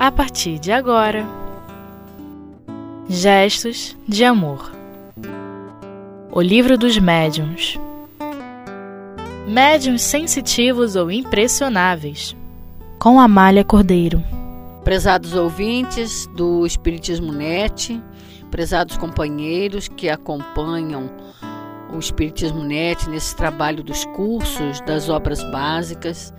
a partir de agora. Gestos de Amor. O Livro dos Médiuns. Médiuns sensitivos ou impressionáveis. Com Amália Cordeiro. Prezados ouvintes do Espiritismo Net, prezados companheiros que acompanham o Espiritismo Net nesse trabalho dos cursos, das obras básicas,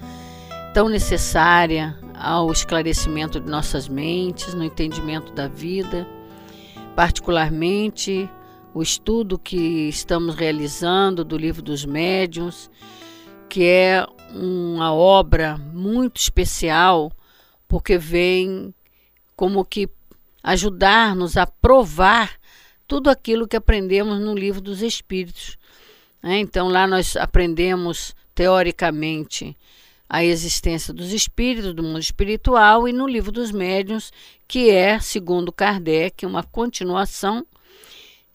tão necessária ao esclarecimento de nossas mentes, no entendimento da vida, particularmente o estudo que estamos realizando do Livro dos Médiuns, que é uma obra muito especial, porque vem como que ajudar-nos a provar tudo aquilo que aprendemos no Livro dos Espíritos. Né? Então, lá nós aprendemos teoricamente a existência dos espíritos, do mundo espiritual, e no livro dos médiuns, que é, segundo Kardec, uma continuação,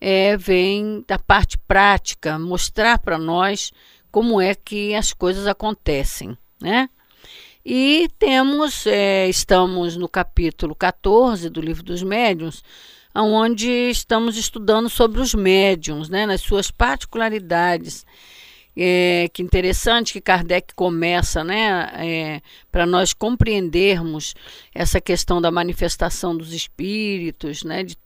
é, vem da parte prática, mostrar para nós como é que as coisas acontecem, né? E temos, é, estamos no capítulo 14 do livro dos médiuns, onde estamos estudando sobre os médiums, né, nas suas particularidades é, que interessante que Kardec começa, né, é, para nós compreendermos essa questão da manifestação dos espíritos, né, de,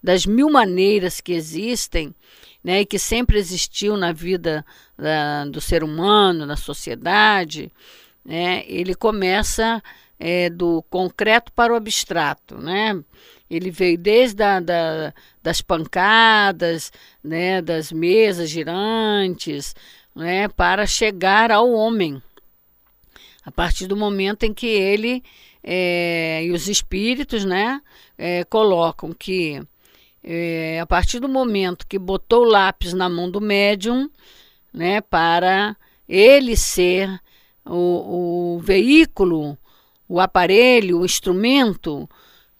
das mil maneiras que existem, né, e que sempre existiu na vida da, do ser humano, na sociedade, né, ele começa é, do concreto para o abstrato, né, ele veio desde da, das pancadas, né, das mesas girantes, né, para chegar ao homem. A partir do momento em que ele é, e os espíritos né, é, colocam que é, a partir do momento que botou o lápis na mão do médium, né, para ele ser o, o veículo, o aparelho, o instrumento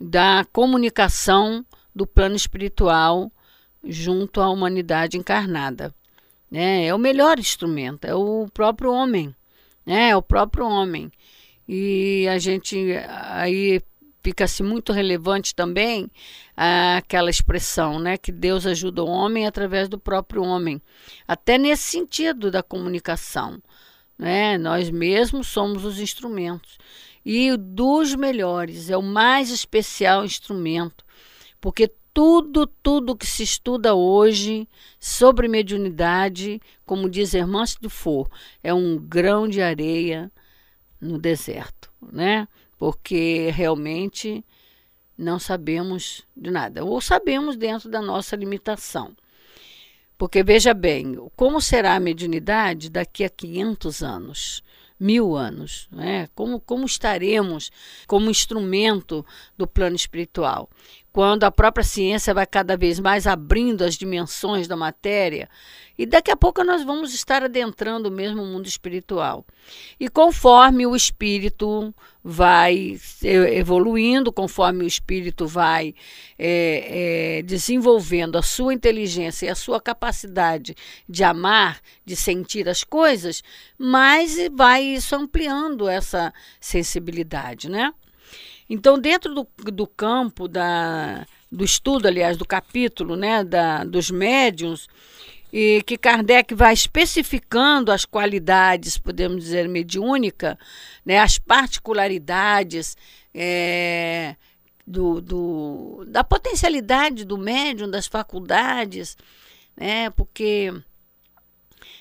da comunicação do plano espiritual junto à humanidade encarnada né? É o melhor instrumento, é o próprio homem, né? É o próprio homem. E a gente aí fica-se muito relevante também aquela expressão, né, que Deus ajuda o homem através do próprio homem, até nesse sentido da comunicação, né? Nós mesmos somos os instrumentos e dos melhores, é o mais especial instrumento, porque tudo, tudo que se estuda hoje sobre mediunidade, como diz Hermance Dufour, é um grão de areia no deserto, né? Porque realmente não sabemos de nada, ou sabemos dentro da nossa limitação. Porque veja bem, como será a mediunidade daqui a 500 anos? mil anos. Né? Como, como estaremos como instrumento do plano espiritual? Quando a própria ciência vai cada vez mais abrindo as dimensões da matéria, e daqui a pouco nós vamos estar adentrando mesmo o mundo espiritual. E conforme o espírito vai evoluindo, conforme o espírito vai é, é, desenvolvendo a sua inteligência e a sua capacidade de amar, de sentir as coisas, mais vai isso ampliando essa sensibilidade, né? Então, dentro do, do campo da, do estudo, aliás, do capítulo né, da, dos médiums, e que Kardec vai especificando as qualidades, podemos dizer, mediúnica, né, as particularidades é, do, do, da potencialidade do médium, das faculdades, né, porque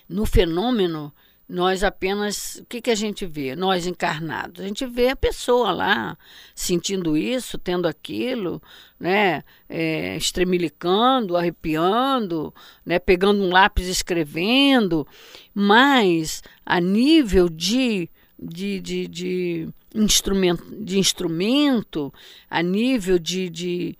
no fenômeno nós apenas. O que, que a gente vê? Nós encarnados. A gente vê a pessoa lá sentindo isso, tendo aquilo, né? É, estremilicando, arrepiando, né? pegando um lápis escrevendo. Mas a nível de. De, de, de, instrumento, de instrumento, a nível de, de,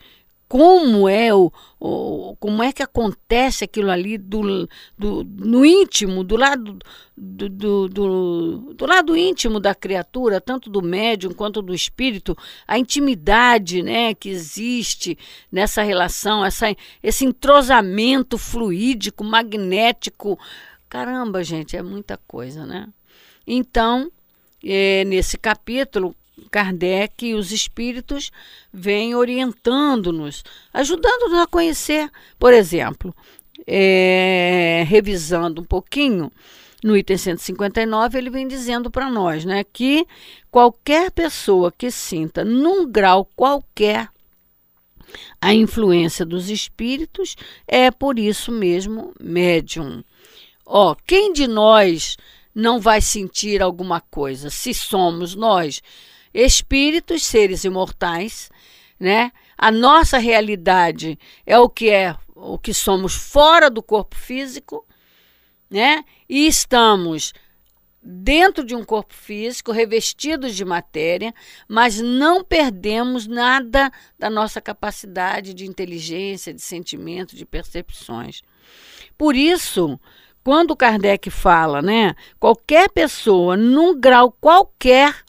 como é o, o, como é que acontece aquilo ali do, do, no íntimo, do lado do, do, do, do lado íntimo da criatura, tanto do médium quanto do espírito, a intimidade né, que existe nessa relação, essa, esse entrosamento fluídico, magnético. Caramba, gente, é muita coisa, né? Então, é, nesse capítulo, Kardec e os espíritos vêm orientando-nos, ajudando-nos a conhecer. Por exemplo, é, revisando um pouquinho, no item 159, ele vem dizendo para nós né, que qualquer pessoa que sinta, num grau qualquer, a influência dos espíritos é por isso mesmo médium. Ó, quem de nós não vai sentir alguma coisa se somos nós espíritos, seres imortais, né? A nossa realidade é o que é o que somos fora do corpo físico, né? E estamos dentro de um corpo físico, revestidos de matéria, mas não perdemos nada da nossa capacidade de inteligência, de sentimento, de percepções. Por isso, quando Kardec fala, né, qualquer pessoa num grau qualquer,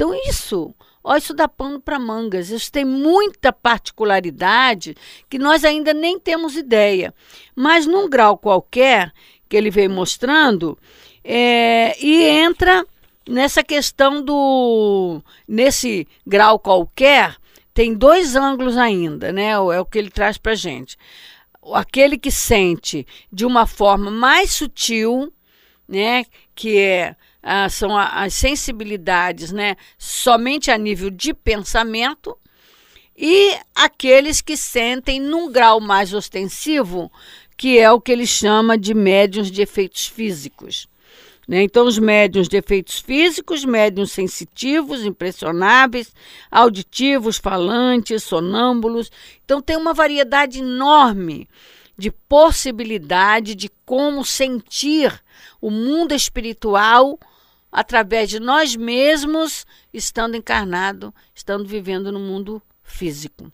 então isso, ó, isso dá pano para mangas. Isso tem muita particularidade que nós ainda nem temos ideia. Mas num grau qualquer que ele veio mostrando, é, e entra nessa questão do. Nesse grau qualquer, tem dois ângulos ainda, né? É o que ele traz para gente. Aquele que sente de uma forma mais sutil, né? Que é, ah, são as sensibilidades, né? Somente a nível de pensamento. E aqueles que sentem num grau mais ostensivo, que é o que ele chama de médiums de efeitos físicos. Né? Então, os médiums de efeitos físicos, médiums sensitivos, impressionáveis, auditivos, falantes, sonâmbulos. Então, tem uma variedade enorme de possibilidade de como sentir o mundo espiritual através de nós mesmos, estando encarnado, estando vivendo no mundo físico.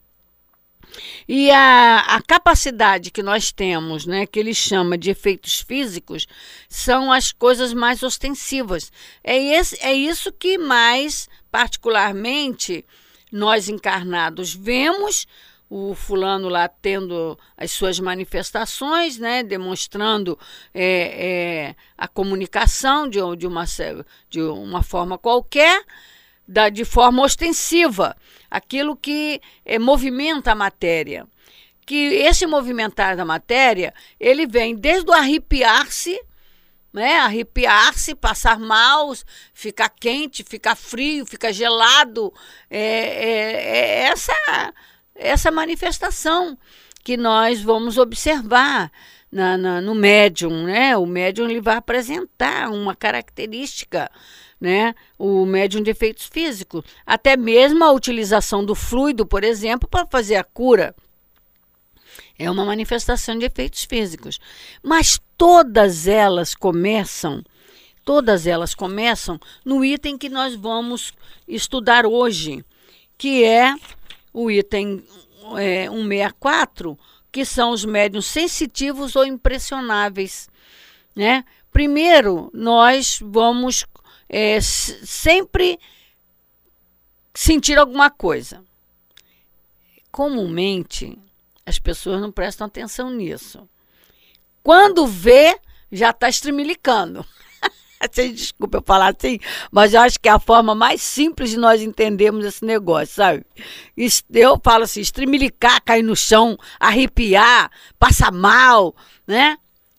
E a, a capacidade que nós temos, né, que ele chama de efeitos físicos, são as coisas mais ostensivas. É, esse, é isso que mais, particularmente, nós encarnados vemos o fulano lá tendo as suas manifestações, né, demonstrando é, é, a comunicação de, de, uma, de uma forma qualquer, da, de forma ostensiva, aquilo que é, movimenta a matéria. Que esse movimentar da matéria, ele vem desde o arrepiar-se, né? Arrepiar-se, passar mal, ficar quente, ficar frio, ficar gelado. É, é, é essa, essa manifestação que nós vamos observar na, na, no médium, né? O médium ele vai apresentar uma característica né, o médium de efeitos físicos, até mesmo a utilização do fluido, por exemplo, para fazer a cura. É uma manifestação de efeitos físicos. Mas todas elas começam, todas elas começam no item que nós vamos estudar hoje, que é o item é, 164, que são os médiums sensitivos ou impressionáveis. Né? Primeiro, nós vamos é, sempre sentir alguma coisa. Comumente, as pessoas não prestam atenção nisso. Quando vê, já está estremilicando. Desculpa eu falar assim, mas eu acho que é a forma mais simples de nós entendermos esse negócio, sabe? Eu falo assim, estremilicar, cair no chão, arrepiar, passar mal, né?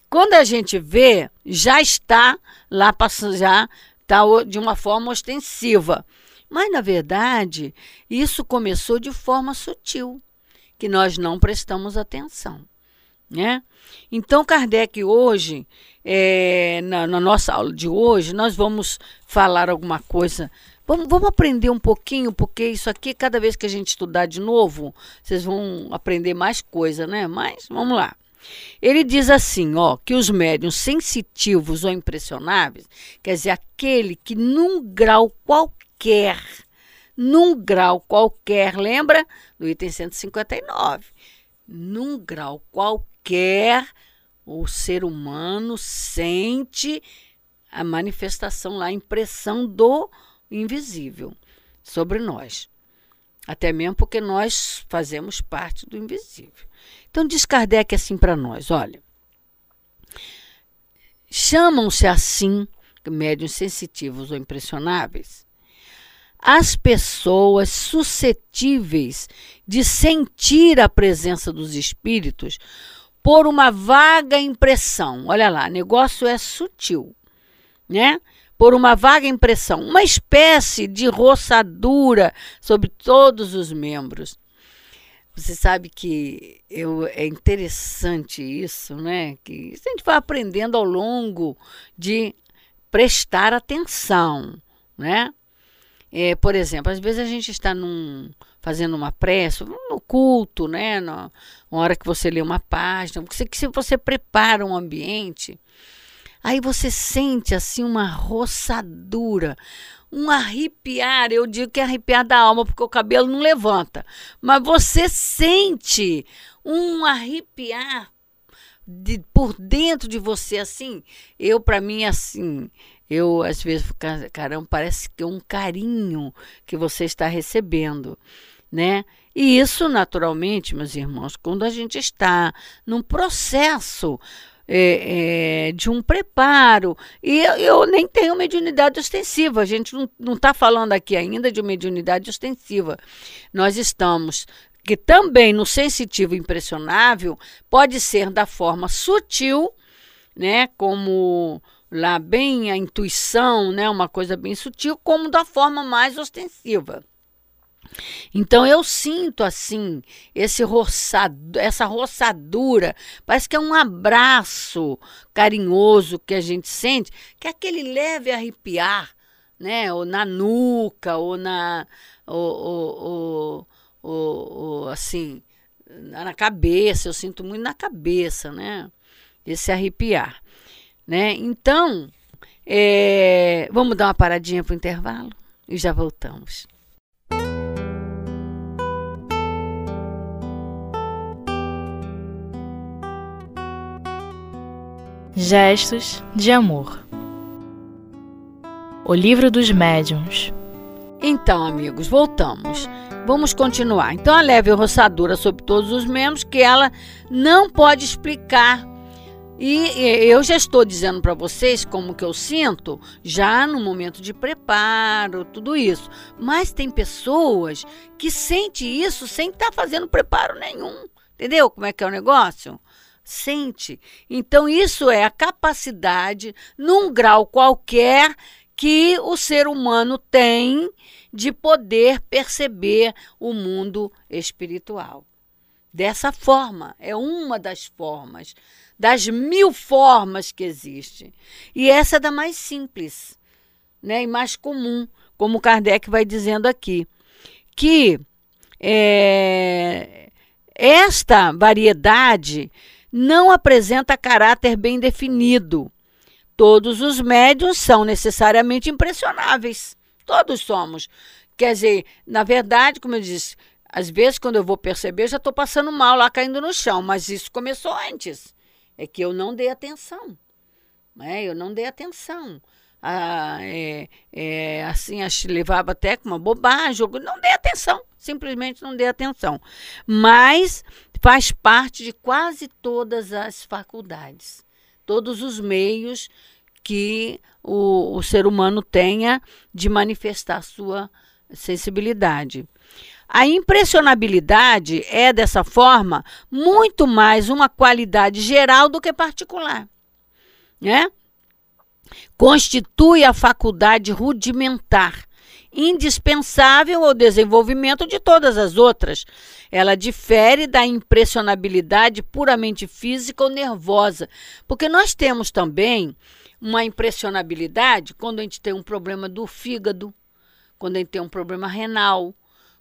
Quando a gente vê, já está lá já tá, de uma forma ostensiva. Mas, na verdade, isso começou de forma sutil, que nós não prestamos atenção. Né? Então, Kardec, hoje, é, na, na, nossa aula de hoje, nós vamos falar alguma coisa. Vamos, vamos aprender um pouquinho, porque isso aqui, cada vez que a gente estudar de novo, vocês vão aprender mais coisa, né? Mas vamos lá. Ele diz assim, ó, que os médiums sensitivos ou impressionáveis, quer dizer, aquele que num grau qualquer, num grau qualquer, lembra do item 159, num grau qualquer, o ser humano sente a manifestação lá, a impressão do invisível sobre nós. Até mesmo porque nós fazemos parte do invisível. Então diz Kardec assim para nós, olha. Chamam-se assim, médiuns sensitivos ou impressionáveis, as pessoas suscetíveis de sentir a presença dos espíritos por uma vaga impressão. Olha lá, negócio é sutil, né? Por uma vaga impressão, uma espécie de roçadura sobre todos os membros. Você sabe que eu, é interessante isso, né? Que a gente vai aprendendo ao longo de prestar atenção, né? É, por exemplo, às vezes a gente está num, fazendo uma prece, no culto, né? Na hora que você lê uma página, que você, que você prepara um ambiente, aí você sente assim uma roçadura, um arrepiar, eu digo que é arrepiar da alma, porque o cabelo não levanta, mas você sente um arrepiar de, por dentro de você, assim, eu, para mim, assim, eu às vezes, caramba, parece que é um carinho que você está recebendo, né? E isso, naturalmente, meus irmãos, quando a gente está num processo é, é, de um preparo. E eu, eu, nem tenho mediunidade ostensiva, a gente não está falando aqui ainda de mediunidade ostensiva. Nós estamos que também no sensitivo impressionável pode ser da forma sutil, né, como lá bem a intuição, né, uma coisa bem sutil, como da forma mais ostensiva. Então eu sinto assim esse roçado, essa roçadura, parece que é um abraço carinhoso que a gente sente, que é aquele leve arrepiar, né, ou na nuca, ou na ou, ou, ou, assim, na cabeça, eu sinto muito na cabeça, né? Esse arrepiar né? Então, é, vamos dar uma paradinha para o intervalo e já voltamos. Gestos de amor. O livro dos médiuns. Então, amigos, voltamos. Vamos continuar. Então, a leve roçadura sobre todos os membros que ela não pode explicar e eu já estou dizendo para vocês como que eu sinto já no momento de preparo, tudo isso. Mas tem pessoas que sentem isso sem estar tá fazendo preparo nenhum. Entendeu como é que é o negócio? Sente. Então isso é a capacidade num grau qualquer que o ser humano tem de poder perceber o mundo espiritual. Dessa forma, é uma das formas das mil formas que existem. E essa é da mais simples né, e mais comum, como Kardec vai dizendo aqui, que é, esta variedade não apresenta caráter bem definido. Todos os médiums são necessariamente impressionáveis. Todos somos. Quer dizer, na verdade, como eu disse, às vezes quando eu vou perceber, eu já estou passando mal lá caindo no chão, mas isso começou antes é que eu não dei atenção. Né? Eu não dei atenção. Ah, é, é, assim, levava até com uma bobagem, não dei atenção, simplesmente não dei atenção. Mas faz parte de quase todas as faculdades, todos os meios que o, o ser humano tenha de manifestar sua sensibilidade. A impressionabilidade é, dessa forma, muito mais uma qualidade geral do que particular. Né? Constitui a faculdade rudimentar, indispensável ao desenvolvimento de todas as outras. Ela difere da impressionabilidade puramente física ou nervosa, porque nós temos também uma impressionabilidade quando a gente tem um problema do fígado, quando a gente tem um problema renal,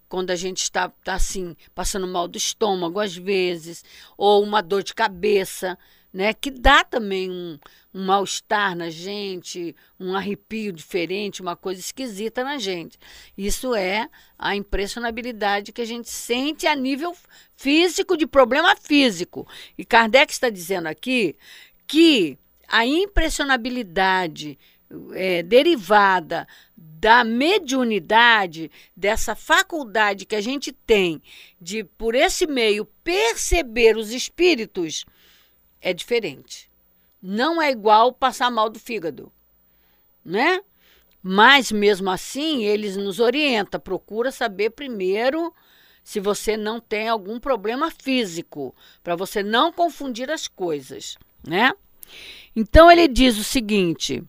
quando a gente está tá, assim, passando mal do estômago às vezes, ou uma dor de cabeça, né? Que dá também um, um mal-estar na gente, um arrepio diferente, uma coisa esquisita na gente. Isso é a impressionabilidade que a gente sente a nível físico, de problema físico. E Kardec está dizendo aqui que a impressionabilidade é, derivada da mediunidade, dessa faculdade que a gente tem de, por esse meio, perceber os espíritos, é diferente. Não é igual passar mal do fígado, né? Mas mesmo assim, eles nos orienta, procura saber primeiro se você não tem algum problema físico, para você não confundir as coisas, né? Então ele diz o seguinte: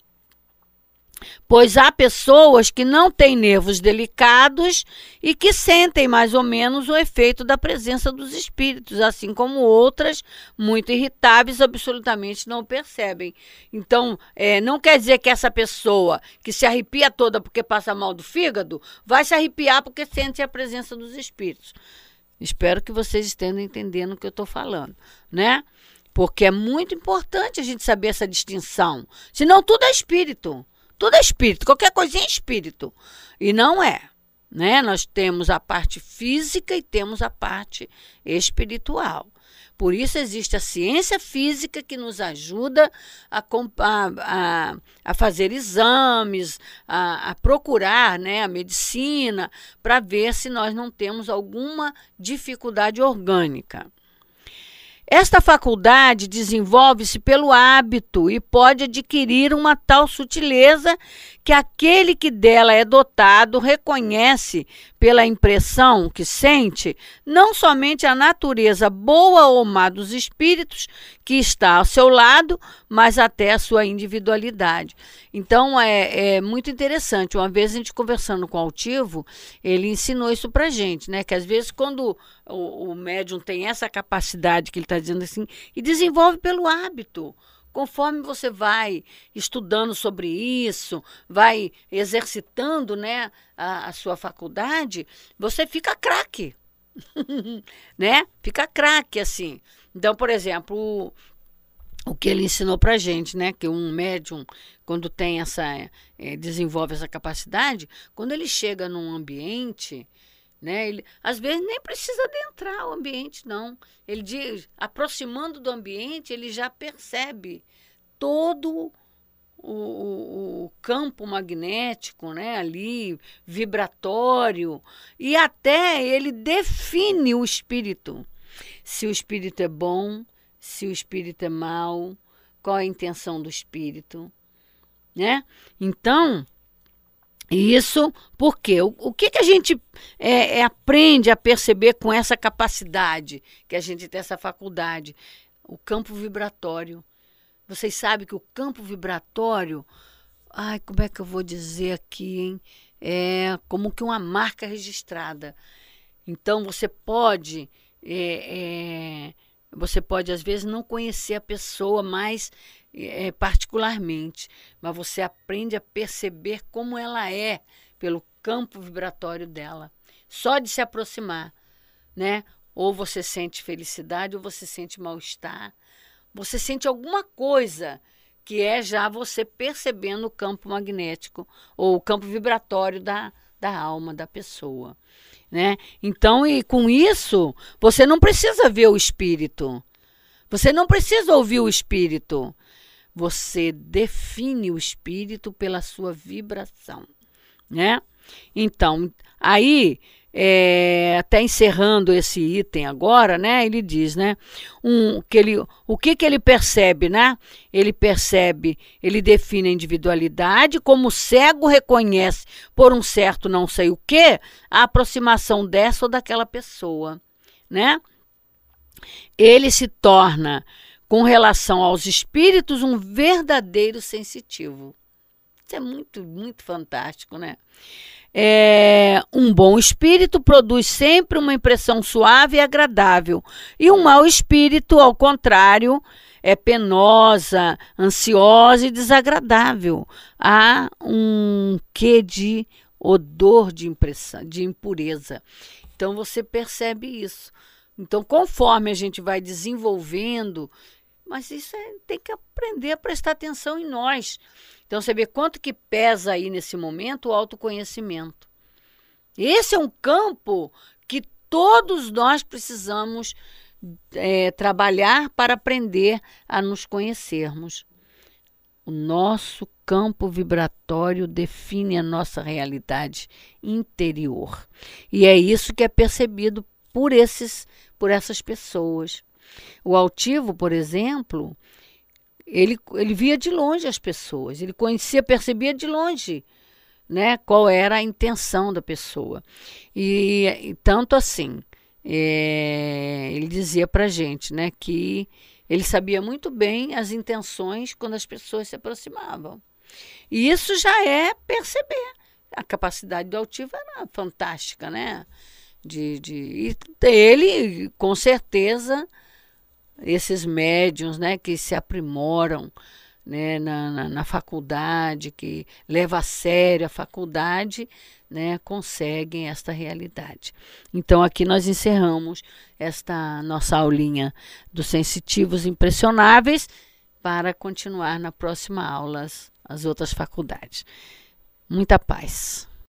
pois há pessoas que não têm nervos delicados e que sentem mais ou menos o efeito da presença dos espíritos, assim como outras muito irritáveis absolutamente não percebem. Então, é, não quer dizer que essa pessoa que se arrepia toda porque passa mal do fígado vai se arrepiar porque sente a presença dos espíritos. Espero que vocês estejam entendendo o que eu estou falando, né? Porque é muito importante a gente saber essa distinção. Senão tudo é espírito. Tudo é espírito, qualquer coisinha é espírito. E não é. Né? Nós temos a parte física e temos a parte espiritual. Por isso existe a ciência física que nos ajuda a, a, a fazer exames, a, a, procurar né, a medicina, para ver se nós não temos alguma dificuldade orgânica. Esta faculdade desenvolve-se pelo hábito e pode adquirir uma tal sutileza que aquele que dela é dotado reconhece pela impressão que sente não somente a natureza boa ou má dos espíritos que está ao seu lado, mas até a sua individualidade. Então é, é muito interessante. Uma vez a gente conversando com o Altivo, ele ensinou isso para gente, né? Que às vezes quando o, o médium tem essa capacidade que ele está dizendo assim e desenvolve pelo hábito. Conforme você vai estudando sobre isso, vai exercitando né, a, a sua faculdade, você fica craque. né? Fica craque assim. Então, por exemplo, o, o que ele ensinou para gente, né? Que um médium, quando tem essa, é, desenvolve essa capacidade, quando ele chega num ambiente, né? Ele, às vezes nem precisa adentrar o ambiente, não. Ele diz, aproximando do ambiente, ele já percebe todo o, o, o, campo magnético, né, ali, vibratório, e até ele define o espírito. Se o espírito é bom, se o espírito é mau, qual a intenção do espírito, né? Então, isso porque o, o que, que a gente é, é, aprende a perceber com essa capacidade que a gente tem essa faculdade? O campo vibratório. Vocês sabem que o campo vibratório, ai, como é que eu vou dizer aqui, hein? É como que uma marca registrada. Então você pode, é, é, você pode às vezes não conhecer a pessoa mais é, particularmente, mas você aprende a perceber como ela é pelo campo vibratório dela, só de se aproximar, né? Ou você sente felicidade ou você sente mal-estar, você sente alguma coisa que é já você percebendo o campo magnético ou o campo vibratório da, da alma da pessoa, né? Então, e com isso, você não precisa ver o espírito. Você não precisa ouvir o espírito. Você define o espírito pela sua vibração, né? Então, aí, é, até encerrando esse item agora, né? Ele diz, né? Um, que ele, o que, que ele percebe, né? Ele percebe, ele define a individualidade, como o cego reconhece por um certo não sei o que, a aproximação dessa ou daquela pessoa, né? Ele se torna com relação aos espíritos, um verdadeiro sensitivo. Isso é muito, muito fantástico, né? É, um bom espírito produz sempre uma impressão suave e agradável, e um mau espírito, ao contrário, é penosa, ansiosa e desagradável. Há um quê de odor de impressão, de impureza. Então você percebe isso. Então, conforme a gente vai desenvolvendo mas isso é, tem que aprender a prestar atenção em nós. Então você vê quanto que pesa aí nesse momento o autoconhecimento. Esse é um campo que todos nós precisamos é, trabalhar para aprender a nos conhecermos. O nosso campo vibratório define a nossa realidade interior. E é isso que é percebido por esses por essas pessoas. O altivo, por exemplo, ele, ele via de longe as pessoas, ele conhecia, percebia de longe né, qual era a intenção da pessoa. E, e tanto assim, é, ele dizia para gente, né, que ele sabia muito bem as intenções quando as pessoas se aproximavam. E isso já é perceber. A capacidade do altivo era fantástica, né? De, de, e ele, com certeza, esses médiums né, que se aprimoram né, na, na, na, faculdade, que leva a sério a faculdade, né, conseguem esta realidade. Então aqui nós encerramos esta nossa aulinha dos sensitivos impressionáveis para continuar na próxima aula as outras faculdades. Muita paz.